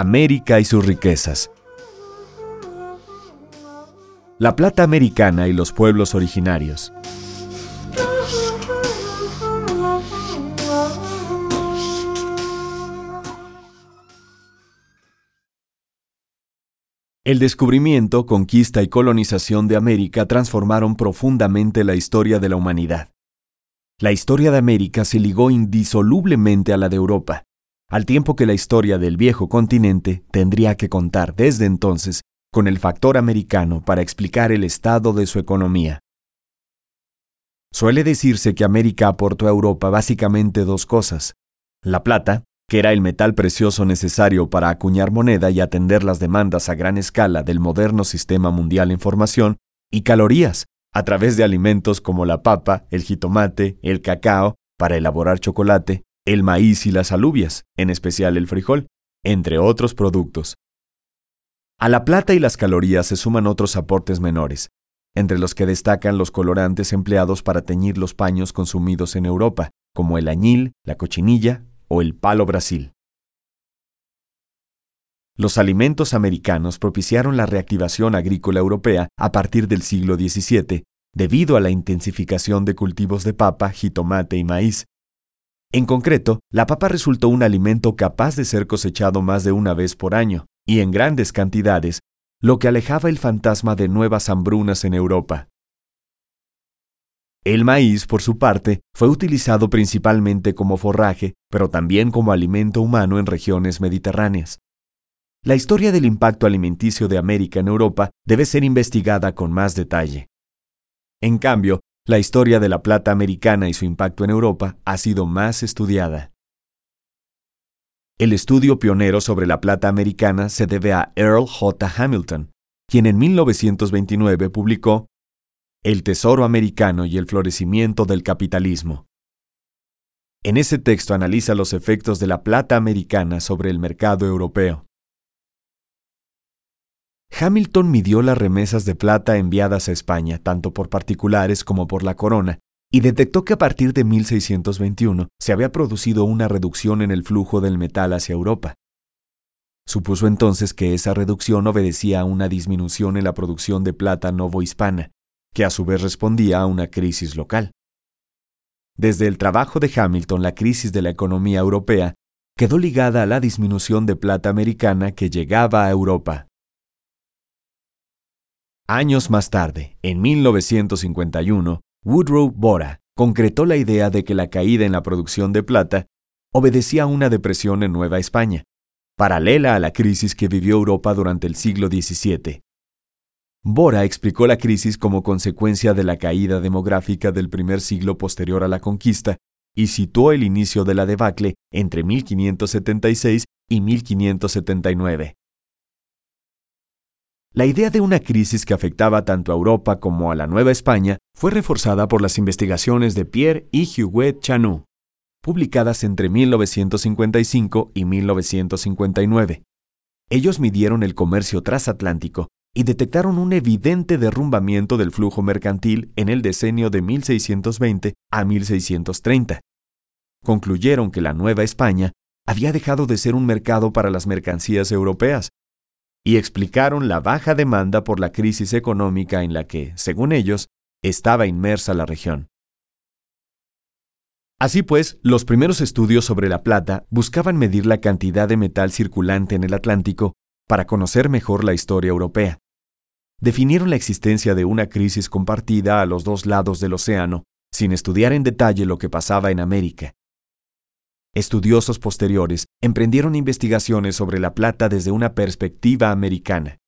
América y sus riquezas. La plata americana y los pueblos originarios. El descubrimiento, conquista y colonización de América transformaron profundamente la historia de la humanidad. La historia de América se ligó indisolublemente a la de Europa, al tiempo que la historia del viejo continente tendría que contar desde entonces con el factor americano para explicar el estado de su economía. Suele decirse que América aportó a Europa básicamente dos cosas, la plata que era el metal precioso necesario para acuñar moneda y atender las demandas a gran escala del moderno sistema mundial en formación, y calorías, a través de alimentos como la papa, el jitomate, el cacao, para elaborar chocolate, el maíz y las alubias, en especial el frijol, entre otros productos. A la plata y las calorías se suman otros aportes menores, entre los que destacan los colorantes empleados para teñir los paños consumidos en Europa, como el añil, la cochinilla o el palo Brasil. Los alimentos americanos propiciaron la reactivación agrícola europea a partir del siglo XVII, debido a la intensificación de cultivos de papa, jitomate y maíz. En concreto, la papa resultó un alimento capaz de ser cosechado más de una vez por año, y en grandes cantidades, lo que alejaba el fantasma de nuevas hambrunas en Europa. El maíz, por su parte, fue utilizado principalmente como forraje, pero también como alimento humano en regiones mediterráneas. La historia del impacto alimenticio de América en Europa debe ser investigada con más detalle. En cambio, la historia de la plata americana y su impacto en Europa ha sido más estudiada. El estudio pionero sobre la plata americana se debe a Earl J. Hamilton, quien en 1929 publicó el tesoro americano y el florecimiento del capitalismo. En ese texto analiza los efectos de la plata americana sobre el mercado europeo. Hamilton midió las remesas de plata enviadas a España, tanto por particulares como por la corona, y detectó que a partir de 1621 se había producido una reducción en el flujo del metal hacia Europa. Supuso entonces que esa reducción obedecía a una disminución en la producción de plata novohispana, que a su vez respondía a una crisis local. Desde el trabajo de Hamilton, la crisis de la economía europea quedó ligada a la disminución de plata americana que llegaba a Europa. Años más tarde, en 1951, Woodrow Bora concretó la idea de que la caída en la producción de plata obedecía a una depresión en Nueva España, paralela a la crisis que vivió Europa durante el siglo XVII. Bora explicó la crisis como consecuencia de la caída demográfica del primer siglo posterior a la conquista y situó el inicio de la debacle entre 1576 y 1579. La idea de una crisis que afectaba tanto a Europa como a la Nueva España fue reforzada por las investigaciones de Pierre y Huguet Chanut, publicadas entre 1955 y 1959. Ellos midieron el comercio transatlántico y detectaron un evidente derrumbamiento del flujo mercantil en el decenio de 1620 a 1630. Concluyeron que la Nueva España había dejado de ser un mercado para las mercancías europeas y explicaron la baja demanda por la crisis económica en la que, según ellos, estaba inmersa la región. Así pues, los primeros estudios sobre la plata buscaban medir la cantidad de metal circulante en el Atlántico para conocer mejor la historia europea. Definieron la existencia de una crisis compartida a los dos lados del océano, sin estudiar en detalle lo que pasaba en América. Estudiosos posteriores emprendieron investigaciones sobre la plata desde una perspectiva americana.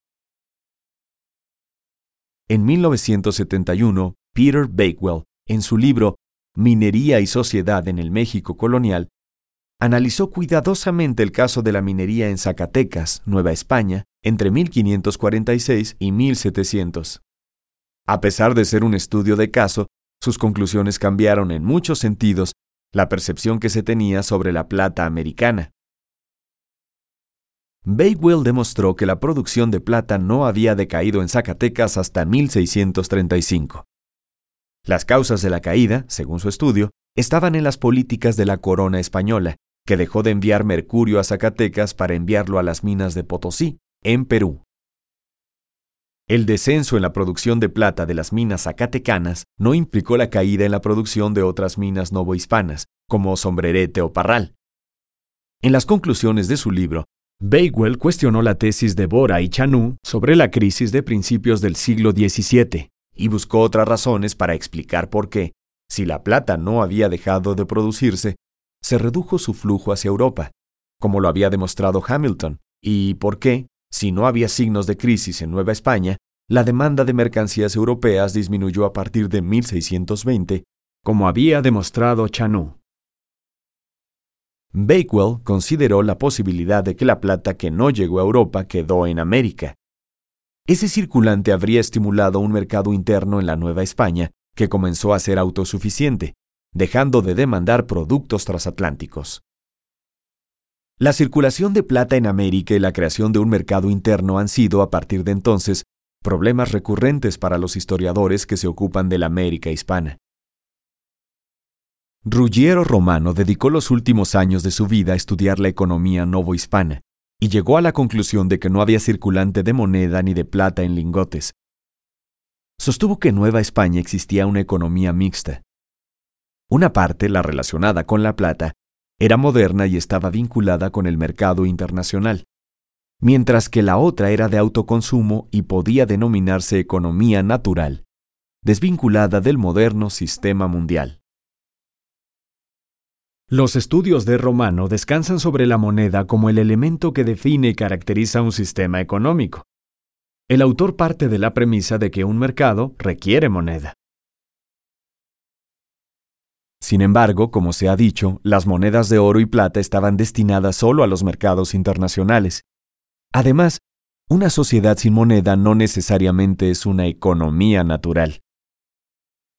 En 1971, Peter Bakewell, en su libro Minería y Sociedad en el México Colonial, analizó cuidadosamente el caso de la minería en Zacatecas, Nueva España, entre 1546 y 1700. A pesar de ser un estudio de caso, sus conclusiones cambiaron en muchos sentidos la percepción que se tenía sobre la plata americana. Bakewell demostró que la producción de plata no había decaído en Zacatecas hasta 1635. Las causas de la caída, según su estudio, estaban en las políticas de la corona española, que dejó de enviar mercurio a Zacatecas para enviarlo a las minas de Potosí, en Perú. El descenso en la producción de plata de las minas zacatecanas no implicó la caída en la producción de otras minas novohispanas, como Sombrerete o Parral. En las conclusiones de su libro, Bakewell cuestionó la tesis de Bora y Chanú sobre la crisis de principios del siglo XVII y buscó otras razones para explicar por qué, si la plata no había dejado de producirse, se redujo su flujo hacia Europa, como lo había demostrado Hamilton, y por qué, si no había signos de crisis en Nueva España, la demanda de mercancías europeas disminuyó a partir de 1620, como había demostrado Chanú. Bakewell consideró la posibilidad de que la plata que no llegó a Europa quedó en América. Ese circulante habría estimulado un mercado interno en la Nueva España que comenzó a ser autosuficiente, dejando de demandar productos transatlánticos. La circulación de plata en América y la creación de un mercado interno han sido, a partir de entonces, problemas recurrentes para los historiadores que se ocupan de la América hispana. Ruggiero Romano dedicó los últimos años de su vida a estudiar la economía novohispana y llegó a la conclusión de que no había circulante de moneda ni de plata en lingotes. Sostuvo que en Nueva España existía una economía mixta. Una parte, la relacionada con la plata, era moderna y estaba vinculada con el mercado internacional, mientras que la otra era de autoconsumo y podía denominarse economía natural, desvinculada del moderno sistema mundial. Los estudios de Romano descansan sobre la moneda como el elemento que define y caracteriza un sistema económico. El autor parte de la premisa de que un mercado requiere moneda. Sin embargo, como se ha dicho, las monedas de oro y plata estaban destinadas solo a los mercados internacionales. Además, una sociedad sin moneda no necesariamente es una economía natural.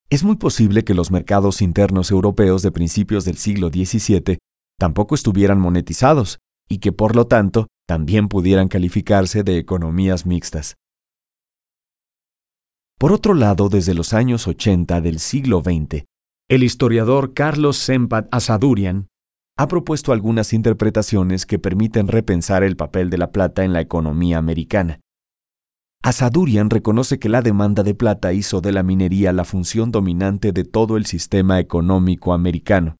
Es muy posible que los mercados internos europeos de principios del siglo XVII tampoco estuvieran monetizados y que por lo tanto también pudieran calificarse de economías mixtas. Por otro lado, desde los años 80 del siglo XX, el historiador Carlos Sempat Asadurian ha propuesto algunas interpretaciones que permiten repensar el papel de la plata en la economía americana. Asadurian reconoce que la demanda de plata hizo de la minería la función dominante de todo el sistema económico americano.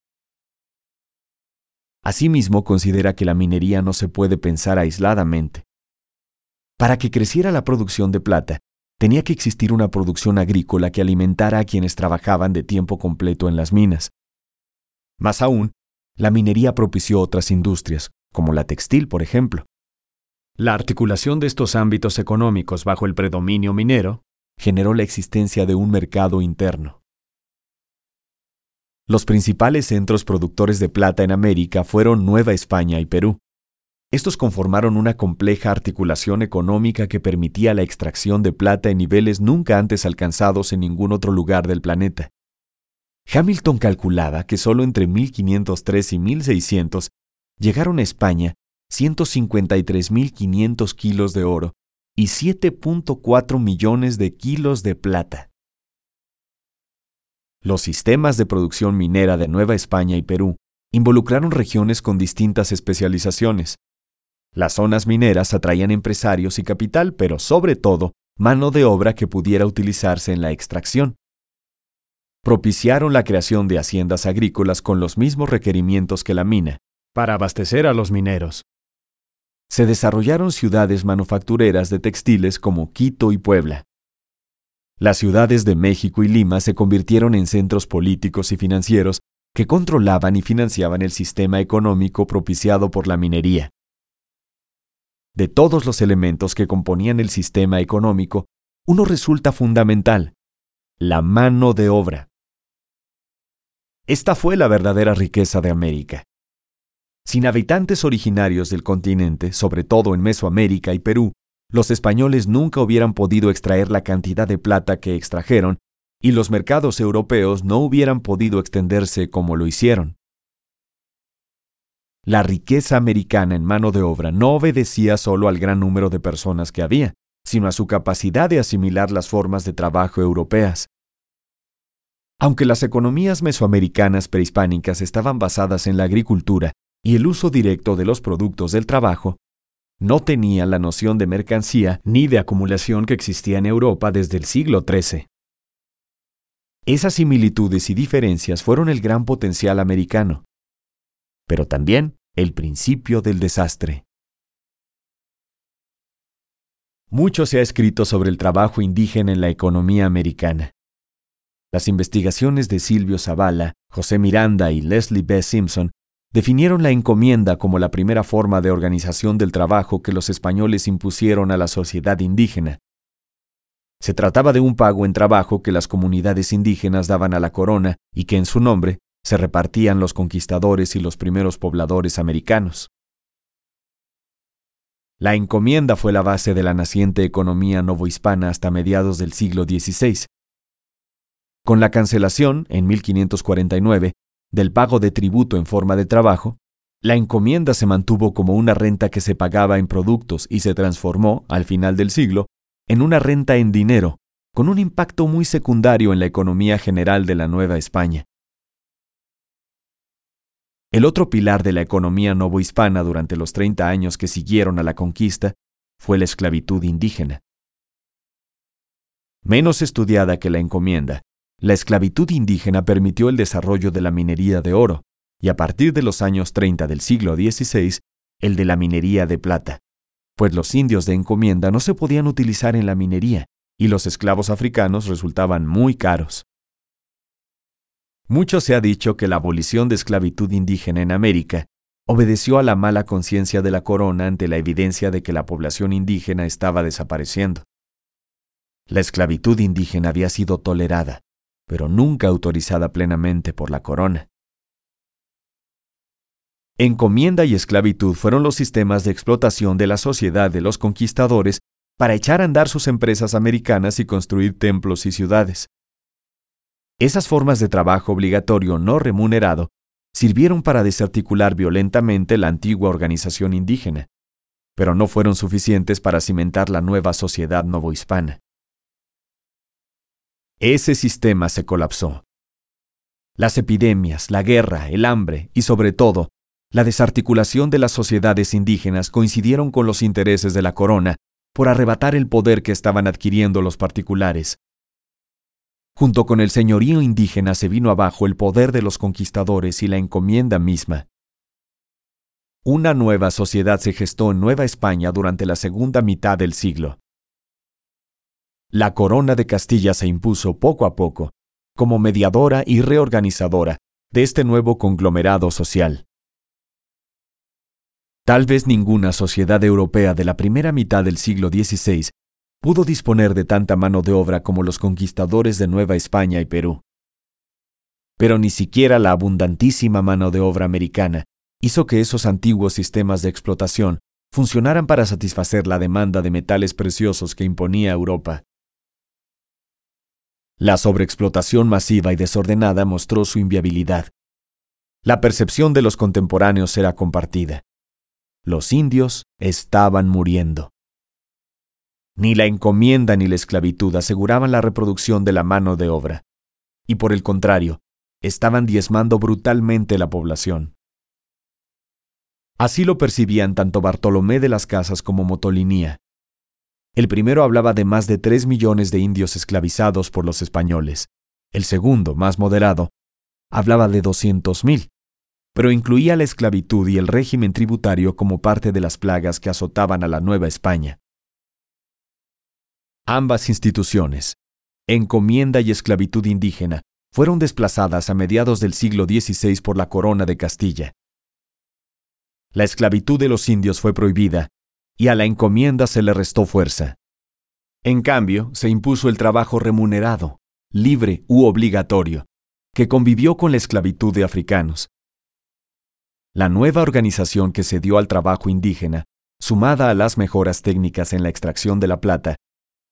Asimismo, considera que la minería no se puede pensar aisladamente. Para que creciera la producción de plata, tenía que existir una producción agrícola que alimentara a quienes trabajaban de tiempo completo en las minas. Más aún, la minería propició otras industrias, como la textil, por ejemplo. La articulación de estos ámbitos económicos bajo el predominio minero generó la existencia de un mercado interno. Los principales centros productores de plata en América fueron Nueva España y Perú. Estos conformaron una compleja articulación económica que permitía la extracción de plata en niveles nunca antes alcanzados en ningún otro lugar del planeta. Hamilton calculaba que solo entre 1503 y 1600 llegaron a España 153.500 kilos de oro y 7.4 millones de kilos de plata. Los sistemas de producción minera de Nueva España y Perú involucraron regiones con distintas especializaciones, las zonas mineras atraían empresarios y capital, pero sobre todo mano de obra que pudiera utilizarse en la extracción. Propiciaron la creación de haciendas agrícolas con los mismos requerimientos que la mina, para abastecer a los mineros. Se desarrollaron ciudades manufactureras de textiles como Quito y Puebla. Las ciudades de México y Lima se convirtieron en centros políticos y financieros que controlaban y financiaban el sistema económico propiciado por la minería. De todos los elementos que componían el sistema económico, uno resulta fundamental, la mano de obra. Esta fue la verdadera riqueza de América. Sin habitantes originarios del continente, sobre todo en Mesoamérica y Perú, los españoles nunca hubieran podido extraer la cantidad de plata que extrajeron y los mercados europeos no hubieran podido extenderse como lo hicieron. La riqueza americana en mano de obra no obedecía solo al gran número de personas que había, sino a su capacidad de asimilar las formas de trabajo europeas. Aunque las economías mesoamericanas prehispánicas estaban basadas en la agricultura y el uso directo de los productos del trabajo, no tenía la noción de mercancía ni de acumulación que existía en Europa desde el siglo XIII. Esas similitudes y diferencias fueron el gran potencial americano, pero también el principio del desastre. Mucho se ha escrito sobre el trabajo indígena en la economía americana. Las investigaciones de Silvio Zavala, José Miranda y Leslie B. Simpson definieron la encomienda como la primera forma de organización del trabajo que los españoles impusieron a la sociedad indígena. Se trataba de un pago en trabajo que las comunidades indígenas daban a la corona y que en su nombre se repartían los conquistadores y los primeros pobladores americanos. La encomienda fue la base de la naciente economía novohispana hasta mediados del siglo XVI. Con la cancelación, en 1549, del pago de tributo en forma de trabajo, la encomienda se mantuvo como una renta que se pagaba en productos y se transformó, al final del siglo, en una renta en dinero, con un impacto muy secundario en la economía general de la Nueva España. El otro pilar de la economía novohispana durante los 30 años que siguieron a la conquista fue la esclavitud indígena. Menos estudiada que la encomienda, la esclavitud indígena permitió el desarrollo de la minería de oro, y a partir de los años 30 del siglo XVI, el de la minería de plata, pues los indios de encomienda no se podían utilizar en la minería, y los esclavos africanos resultaban muy caros. Mucho se ha dicho que la abolición de esclavitud indígena en América obedeció a la mala conciencia de la corona ante la evidencia de que la población indígena estaba desapareciendo. La esclavitud indígena había sido tolerada, pero nunca autorizada plenamente por la corona. Encomienda y esclavitud fueron los sistemas de explotación de la sociedad de los conquistadores para echar a andar sus empresas americanas y construir templos y ciudades. Esas formas de trabajo obligatorio no remunerado sirvieron para desarticular violentamente la antigua organización indígena, pero no fueron suficientes para cimentar la nueva sociedad novohispana. Ese sistema se colapsó. Las epidemias, la guerra, el hambre y sobre todo, la desarticulación de las sociedades indígenas coincidieron con los intereses de la corona por arrebatar el poder que estaban adquiriendo los particulares. Junto con el señorío indígena se vino abajo el poder de los conquistadores y la encomienda misma. Una nueva sociedad se gestó en Nueva España durante la segunda mitad del siglo la corona de Castilla se impuso poco a poco como mediadora y reorganizadora de este nuevo conglomerado social. Tal vez ninguna sociedad europea de la primera mitad del siglo XVI pudo disponer de tanta mano de obra como los conquistadores de Nueva España y Perú. Pero ni siquiera la abundantísima mano de obra americana hizo que esos antiguos sistemas de explotación funcionaran para satisfacer la demanda de metales preciosos que imponía Europa. La sobreexplotación masiva y desordenada mostró su inviabilidad. La percepción de los contemporáneos era compartida. Los indios estaban muriendo. Ni la encomienda ni la esclavitud aseguraban la reproducción de la mano de obra, y por el contrario, estaban diezmando brutalmente la población. Así lo percibían tanto Bartolomé de las Casas como Motolinía, el primero hablaba de más de tres millones de indios esclavizados por los españoles. El segundo, más moderado, hablaba de doscientos mil, pero incluía la esclavitud y el régimen tributario como parte de las plagas que azotaban a la Nueva España. Ambas instituciones, encomienda y esclavitud indígena, fueron desplazadas a mediados del siglo XVI por la Corona de Castilla. La esclavitud de los indios fue prohibida y a la encomienda se le restó fuerza. En cambio, se impuso el trabajo remunerado, libre u obligatorio, que convivió con la esclavitud de africanos. La nueva organización que se dio al trabajo indígena, sumada a las mejoras técnicas en la extracción de la plata,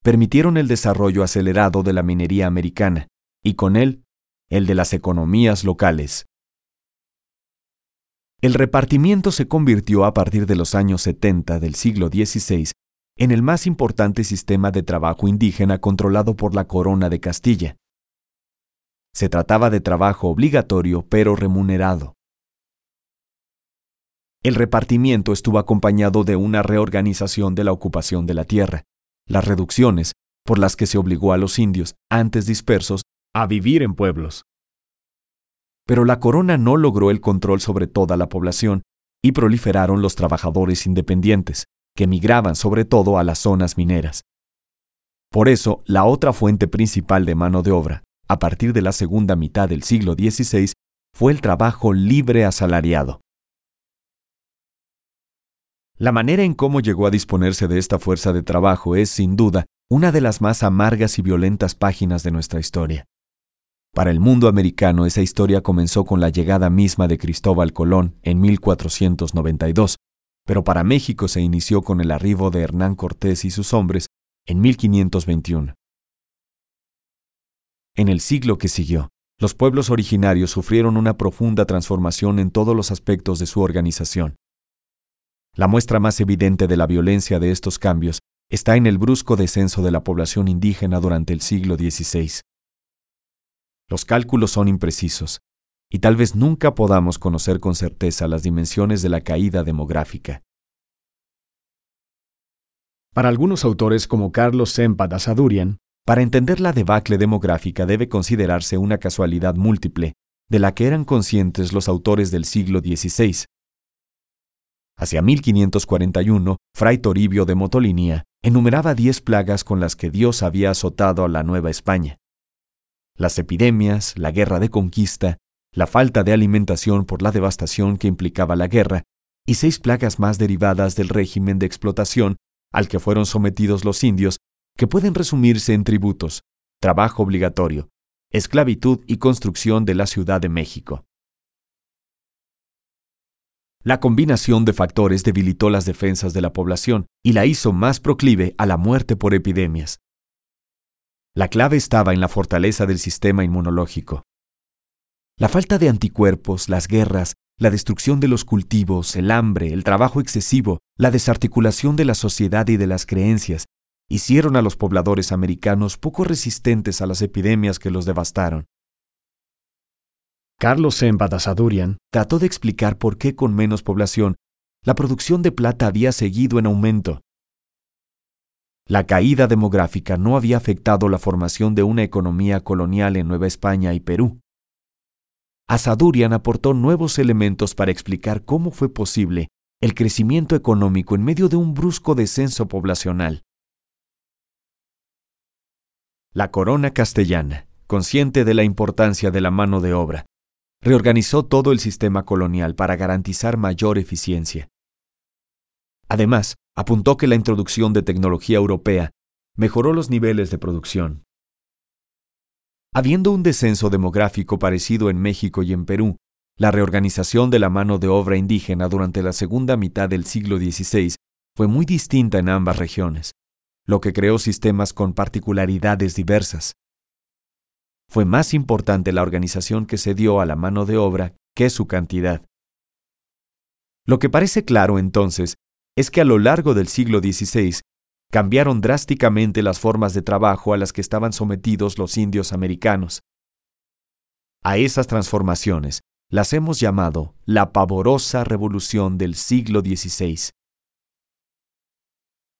permitieron el desarrollo acelerado de la minería americana, y con él, el de las economías locales. El repartimiento se convirtió a partir de los años 70 del siglo XVI en el más importante sistema de trabajo indígena controlado por la Corona de Castilla. Se trataba de trabajo obligatorio pero remunerado. El repartimiento estuvo acompañado de una reorganización de la ocupación de la tierra, las reducciones por las que se obligó a los indios, antes dispersos, a vivir en pueblos. Pero la corona no logró el control sobre toda la población y proliferaron los trabajadores independientes, que migraban sobre todo a las zonas mineras. Por eso, la otra fuente principal de mano de obra, a partir de la segunda mitad del siglo XVI, fue el trabajo libre asalariado. La manera en cómo llegó a disponerse de esta fuerza de trabajo es, sin duda, una de las más amargas y violentas páginas de nuestra historia. Para el mundo americano esa historia comenzó con la llegada misma de Cristóbal Colón en 1492, pero para México se inició con el arribo de Hernán Cortés y sus hombres en 1521. En el siglo que siguió, los pueblos originarios sufrieron una profunda transformación en todos los aspectos de su organización. La muestra más evidente de la violencia de estos cambios está en el brusco descenso de la población indígena durante el siglo XVI. Los cálculos son imprecisos, y tal vez nunca podamos conocer con certeza las dimensiones de la caída demográfica. Para algunos autores como Carlos Sempa Sadurian, para entender la debacle demográfica debe considerarse una casualidad múltiple de la que eran conscientes los autores del siglo XVI. Hacia 1541, Fray Toribio de Motolinía enumeraba diez plagas con las que Dios había azotado a la Nueva España. Las epidemias, la guerra de conquista, la falta de alimentación por la devastación que implicaba la guerra, y seis plagas más derivadas del régimen de explotación al que fueron sometidos los indios, que pueden resumirse en tributos, trabajo obligatorio, esclavitud y construcción de la Ciudad de México. La combinación de factores debilitó las defensas de la población y la hizo más proclive a la muerte por epidemias. La clave estaba en la fortaleza del sistema inmunológico. La falta de anticuerpos, las guerras, la destrucción de los cultivos, el hambre, el trabajo excesivo, la desarticulación de la sociedad y de las creencias, hicieron a los pobladores americanos poco resistentes a las epidemias que los devastaron. Carlos M. Badasadurian trató de explicar por qué con menos población la producción de plata había seguido en aumento. La caída demográfica no había afectado la formación de una economía colonial en Nueva España y Perú. Asadurian aportó nuevos elementos para explicar cómo fue posible el crecimiento económico en medio de un brusco descenso poblacional. La corona castellana, consciente de la importancia de la mano de obra, reorganizó todo el sistema colonial para garantizar mayor eficiencia. Además, apuntó que la introducción de tecnología europea mejoró los niveles de producción. Habiendo un descenso demográfico parecido en México y en Perú, la reorganización de la mano de obra indígena durante la segunda mitad del siglo XVI fue muy distinta en ambas regiones, lo que creó sistemas con particularidades diversas fue más importante la organización que se dio a la mano de obra que su cantidad. Lo que parece claro entonces es que a lo largo del siglo XVI cambiaron drásticamente las formas de trabajo a las que estaban sometidos los indios americanos. A esas transformaciones las hemos llamado la pavorosa revolución del siglo XVI.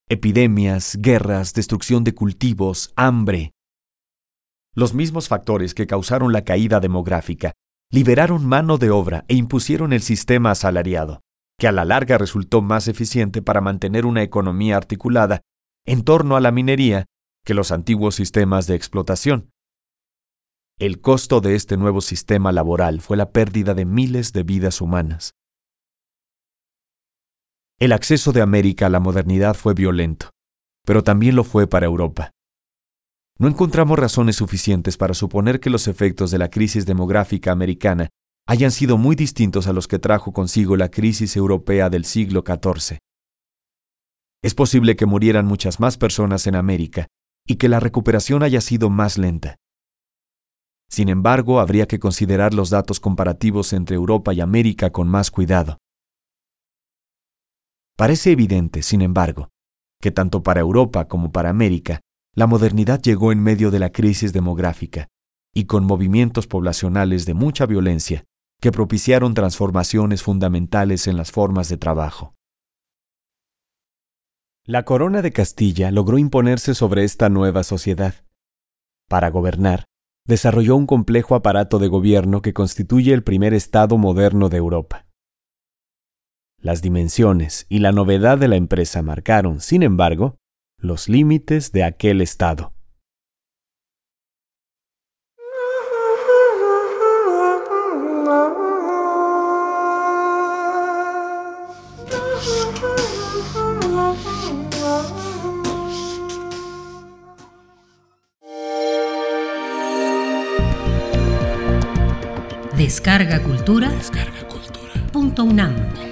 Epidemias, guerras, destrucción de cultivos, hambre, los mismos factores que causaron la caída demográfica liberaron mano de obra e impusieron el sistema asalariado, que a la larga resultó más eficiente para mantener una economía articulada en torno a la minería que los antiguos sistemas de explotación. El costo de este nuevo sistema laboral fue la pérdida de miles de vidas humanas. El acceso de América a la modernidad fue violento, pero también lo fue para Europa. No encontramos razones suficientes para suponer que los efectos de la crisis demográfica americana hayan sido muy distintos a los que trajo consigo la crisis europea del siglo XIV. Es posible que murieran muchas más personas en América y que la recuperación haya sido más lenta. Sin embargo, habría que considerar los datos comparativos entre Europa y América con más cuidado. Parece evidente, sin embargo, que tanto para Europa como para América la modernidad llegó en medio de la crisis demográfica y con movimientos poblacionales de mucha violencia que propiciaron transformaciones fundamentales en las formas de trabajo. La corona de Castilla logró imponerse sobre esta nueva sociedad. Para gobernar, desarrolló un complejo aparato de gobierno que constituye el primer Estado moderno de Europa. Las dimensiones y la novedad de la empresa marcaron, sin embargo, los límites de aquel Estado. Descarga Cultura. Descarga Cultura. Punto UNAM.